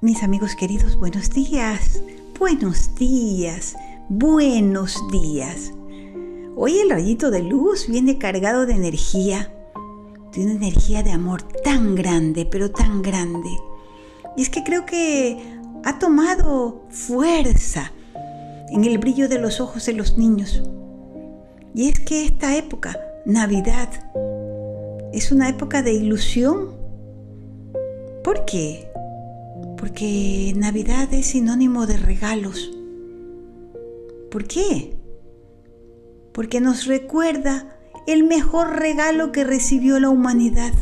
Mis amigos queridos, buenos días, buenos días, buenos días. Hoy el rayito de luz viene cargado de energía, de una energía de amor tan grande, pero tan grande. Y es que creo que ha tomado fuerza en el brillo de los ojos de los niños. Y es que esta época, Navidad, es una época de ilusión. ¿Por qué? Porque Navidad es sinónimo de regalos. ¿Por qué? Porque nos recuerda el mejor regalo que recibió la humanidad.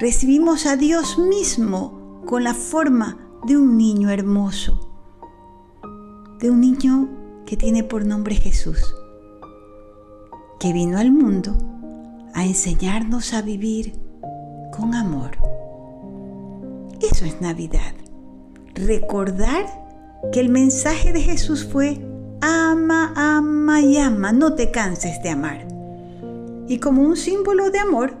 Recibimos a Dios mismo con la forma de un niño hermoso, de un niño que tiene por nombre Jesús, que vino al mundo a enseñarnos a vivir con amor. Eso es Navidad. Recordar que el mensaje de Jesús fue, ama, ama y ama, no te canses de amar. Y como un símbolo de amor,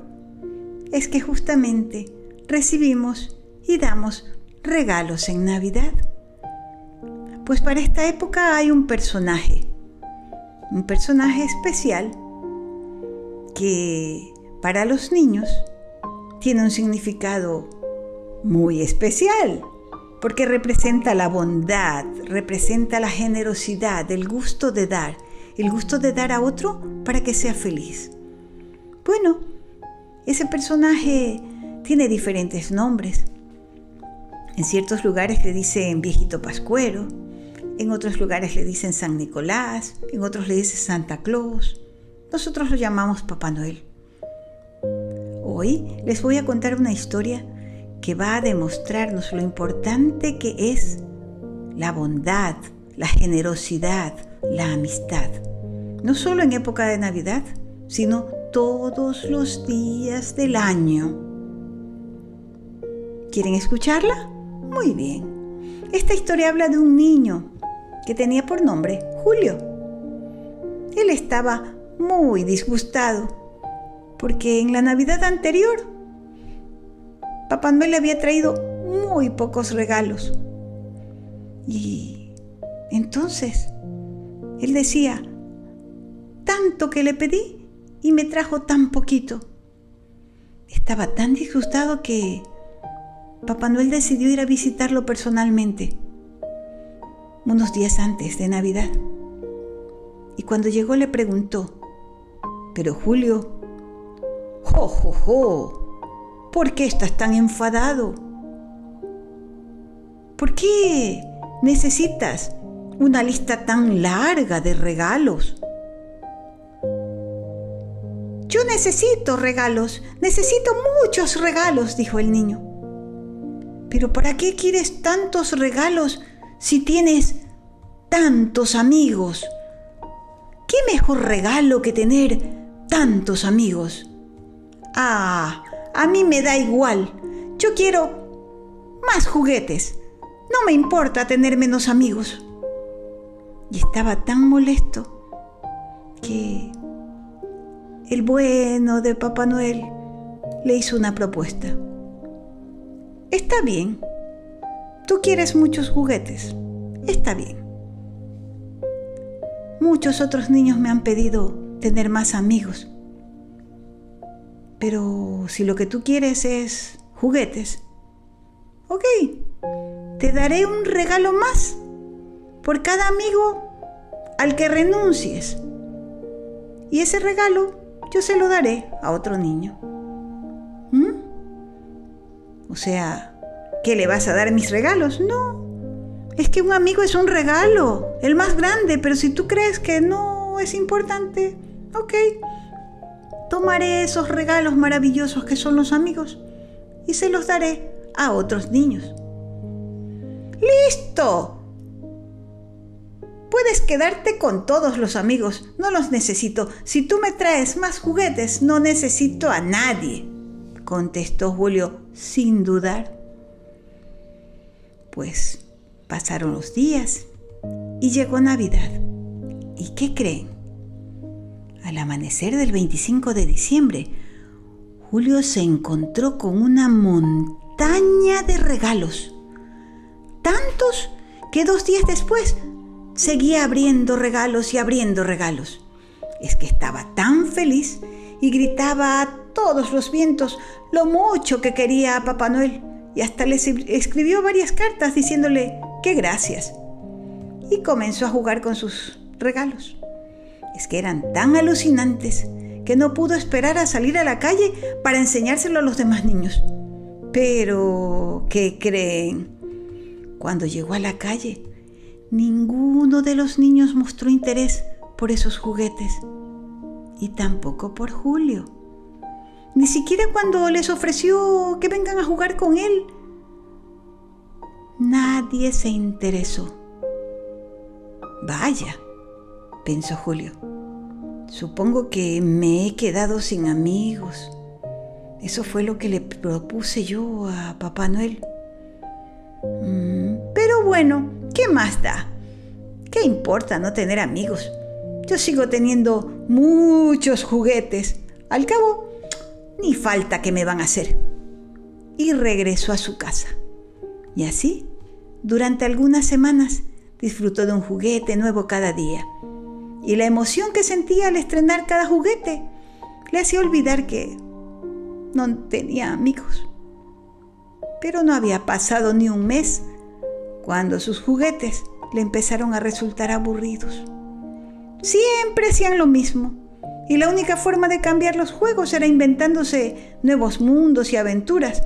es que justamente recibimos y damos regalos en Navidad. Pues para esta época hay un personaje, un personaje especial que para los niños tiene un significado muy especial, porque representa la bondad, representa la generosidad, el gusto de dar, el gusto de dar a otro para que sea feliz. Bueno, ese personaje tiene diferentes nombres. En ciertos lugares le dicen viejito pascuero, en otros lugares le dicen San Nicolás, en otros le dicen Santa Claus. Nosotros lo llamamos Papá Noel. Hoy les voy a contar una historia que va a demostrarnos lo importante que es la bondad, la generosidad, la amistad. No solo en época de Navidad, sino todos los días del año. ¿Quieren escucharla? Muy bien. Esta historia habla de un niño que tenía por nombre Julio. Él estaba muy disgustado porque en la Navidad anterior Papá Noel le había traído muy pocos regalos. Y entonces él decía, tanto que le pedí y me trajo tan poquito. Estaba tan disgustado que Papá Noel decidió ir a visitarlo personalmente, unos días antes de Navidad. Y cuando llegó le preguntó, pero Julio, jo, jo, jo, ¿Por qué estás tan enfadado? ¿Por qué necesitas una lista tan larga de regalos? Yo necesito regalos, necesito muchos regalos, dijo el niño. Pero ¿para qué quieres tantos regalos si tienes tantos amigos? ¿Qué mejor regalo que tener tantos amigos? Ah, a mí me da igual. Yo quiero más juguetes. No me importa tener menos amigos. Y estaba tan molesto que el bueno de Papá Noel le hizo una propuesta. Está bien. Tú quieres muchos juguetes. Está bien. Muchos otros niños me han pedido tener más amigos. Pero si lo que tú quieres es juguetes, ok, te daré un regalo más por cada amigo al que renuncies. Y ese regalo yo se lo daré a otro niño. ¿Mm? O sea, ¿qué le vas a dar mis regalos? No. Es que un amigo es un regalo, el más grande, pero si tú crees que no es importante, ok, tomaré esos regalos maravillosos que son los amigos y se los daré a otros niños. ¡Listo! Puedes quedarte con todos los amigos, no los necesito. Si tú me traes más juguetes, no necesito a nadie, contestó Julio sin dudar. Pues pasaron los días y llegó Navidad. ¿Y qué creen? Al amanecer del 25 de diciembre, Julio se encontró con una montaña de regalos. tantos que dos días después seguía abriendo regalos y abriendo regalos. Es que estaba tan feliz y gritaba a todos los vientos lo mucho que quería a Papá Noel y hasta le escribió varias cartas diciéndole que gracias. Y comenzó a jugar con sus regalos. Es que eran tan alucinantes que no pudo esperar a salir a la calle para enseñárselo a los demás niños. Pero, ¿qué creen? Cuando llegó a la calle, ninguno de los niños mostró interés por esos juguetes. Y tampoco por Julio. Ni siquiera cuando les ofreció que vengan a jugar con él. Nadie se interesó. Vaya, pensó Julio. Supongo que me he quedado sin amigos. Eso fue lo que le propuse yo a Papá Noel. Mm, pero bueno, ¿qué más da? ¿Qué importa no tener amigos? Yo sigo teniendo muchos juguetes. Al cabo, ni falta que me van a hacer. Y regresó a su casa. Y así, durante algunas semanas, disfrutó de un juguete nuevo cada día. Y la emoción que sentía al estrenar cada juguete le hacía olvidar que no tenía amigos. Pero no había pasado ni un mes cuando sus juguetes le empezaron a resultar aburridos. Siempre hacían lo mismo y la única forma de cambiar los juegos era inventándose nuevos mundos y aventuras,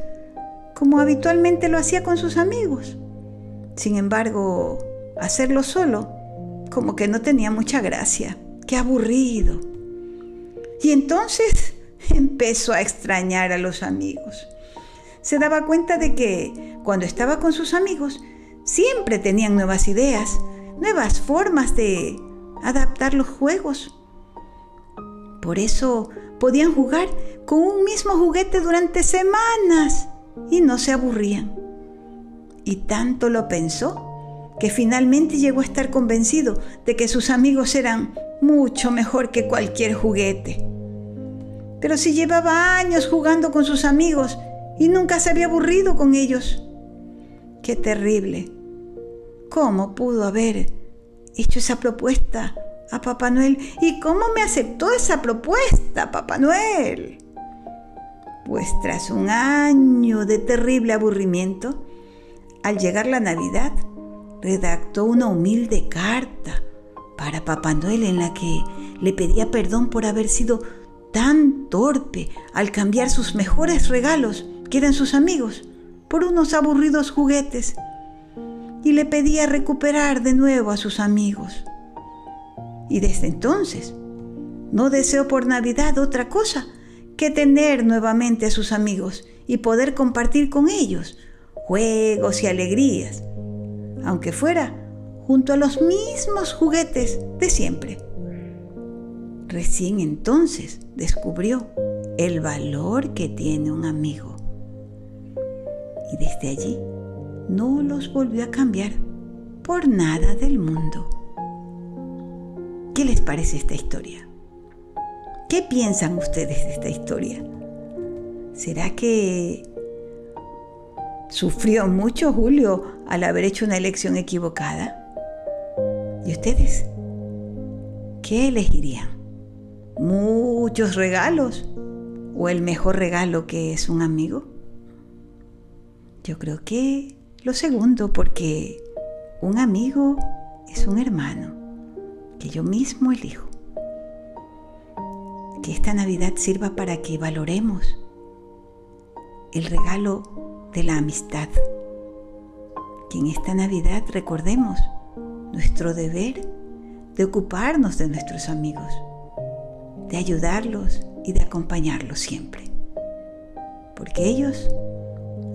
como habitualmente lo hacía con sus amigos. Sin embargo, hacerlo solo, como que no tenía mucha gracia. Qué aburrido. Y entonces empezó a extrañar a los amigos. Se daba cuenta de que cuando estaba con sus amigos, siempre tenían nuevas ideas, nuevas formas de adaptar los juegos. Por eso podían jugar con un mismo juguete durante semanas y no se aburrían. Y tanto lo pensó que finalmente llegó a estar convencido de que sus amigos eran mucho mejor que cualquier juguete. Pero si llevaba años jugando con sus amigos y nunca se había aburrido con ellos. Qué terrible. ¿Cómo pudo haber hecho esa propuesta a Papá Noel? ¿Y cómo me aceptó esa propuesta, Papá Noel? Pues tras un año de terrible aburrimiento, al llegar la Navidad, redactó una humilde carta para Papá Noel en la que le pedía perdón por haber sido tan torpe al cambiar sus mejores regalos, que eran sus amigos, por unos aburridos juguetes, y le pedía recuperar de nuevo a sus amigos. Y desde entonces no deseó por Navidad otra cosa que tener nuevamente a sus amigos y poder compartir con ellos juegos y alegrías aunque fuera junto a los mismos juguetes de siempre. Recién entonces descubrió el valor que tiene un amigo. Y desde allí no los volvió a cambiar por nada del mundo. ¿Qué les parece esta historia? ¿Qué piensan ustedes de esta historia? ¿Será que Sufrió mucho Julio al haber hecho una elección equivocada. ¿Y ustedes? ¿Qué elegirían? ¿Muchos regalos? ¿O el mejor regalo que es un amigo? Yo creo que lo segundo, porque un amigo es un hermano que yo mismo elijo. Que esta Navidad sirva para que valoremos el regalo de la amistad. Que en esta Navidad recordemos nuestro deber de ocuparnos de nuestros amigos, de ayudarlos y de acompañarlos siempre. Porque ellos,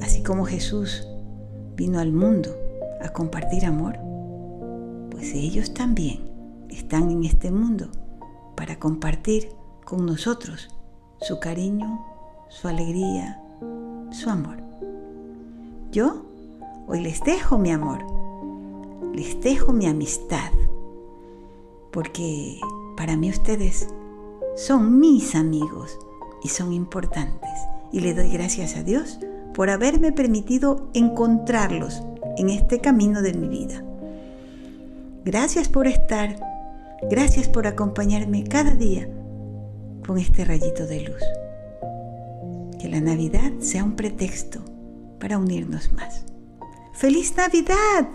así como Jesús vino al mundo a compartir amor, pues ellos también están en este mundo para compartir con nosotros su cariño, su alegría, su amor. Yo hoy les dejo mi amor, les dejo mi amistad, porque para mí ustedes son mis amigos y son importantes. Y le doy gracias a Dios por haberme permitido encontrarlos en este camino de mi vida. Gracias por estar, gracias por acompañarme cada día con este rayito de luz. Que la Navidad sea un pretexto para unirnos más. ¡Feliz Navidad!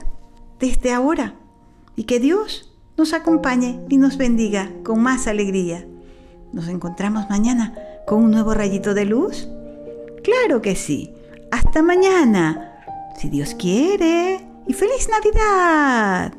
Desde ahora. Y que Dios nos acompañe y nos bendiga con más alegría. Nos encontramos mañana con un nuevo rayito de luz. Claro que sí. Hasta mañana. Si Dios quiere. Y feliz Navidad.